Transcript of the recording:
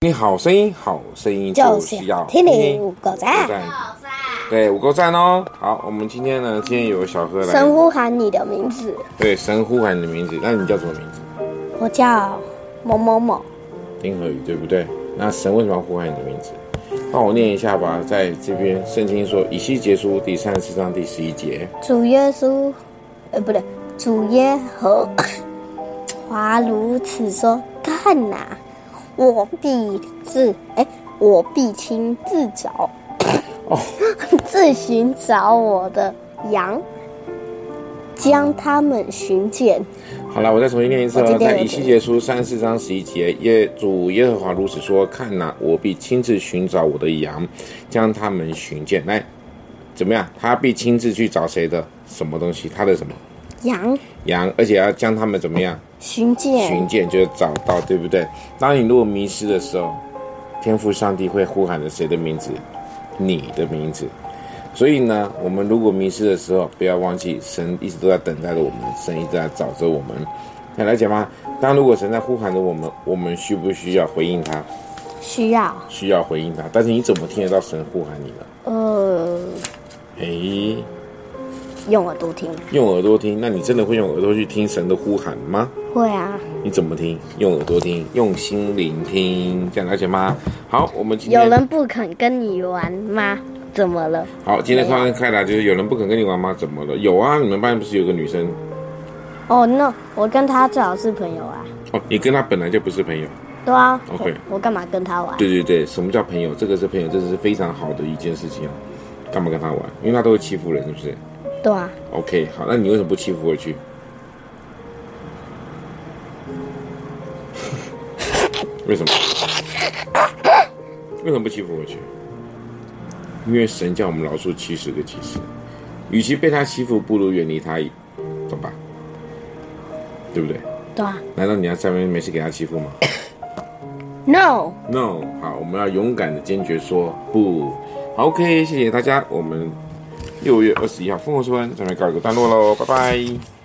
听好声音，好声音就是要听你五个赞。对，五个赞哦。好，我们今天呢，今天有小何来。神呼喊你的名字。对，神呼喊你的名字。那你叫什么名字？我叫某某某。丁和宇，对不对？那神为什么要呼喊你的名字？帮我念一下吧。在这边，圣经说，以西结书第三十四章第十一节。主耶稣，呃，不对，主耶和 华如此说：看呐、啊，我必自，哎，我必亲自找。哦，自寻找我的羊，将他们寻见。好了，我再重新念一次哦。在以西结书三十四章十一节，耶主耶和华如此说：看呐，我必亲自寻找我的羊，将他们寻见。来，怎么样？他必亲自去找谁的什么东西？他的什么？羊。羊，而且要将他们怎么样？寻见。寻见就是找到，对不对？当你如果迷失的时候，天赋上帝会呼喊着谁的名字？你的名字，所以呢，我们如果迷失的时候，不要忘记，神一直都在等待着我们，神一直在找着我们。看来讲吗？当如果神在呼喊着我们，我们需不需要回应他？需要，需要回应他。但是你怎么听得到神呼喊你呢？呃，诶，用耳朵听。用耳朵听？那你真的会用耳朵去听神的呼喊吗？会啊。你怎么听？用耳朵听，用心聆听，这样了解吗？好，我们今天有人不肯跟你玩吗？怎么了？好，今天开开开来，就是有人不肯跟你玩吗？怎么了？有啊，你们班不是有个女生？哦，那我跟她最好是朋友啊。哦，你跟她本来就不是朋友。对啊。OK。我，我干嘛跟她玩？对对对，什么叫朋友？这个是朋友，这是非常好的一件事情啊。干嘛跟她玩？因为她都会欺负人，是不是？对啊。OK，好，那你为什么不欺负回去？为什么？为什么不欺负回去？因为神叫我们饶恕七十个七十，与其被他欺负，不如远离他，懂吧？对不对？对啊。难道你要在外面没事给他欺负吗？No。No。好，我们要勇敢的坚决说不。好，OK，谢谢大家。我们六月二十一号丰禾硕恩这边告一个段落喽，拜拜。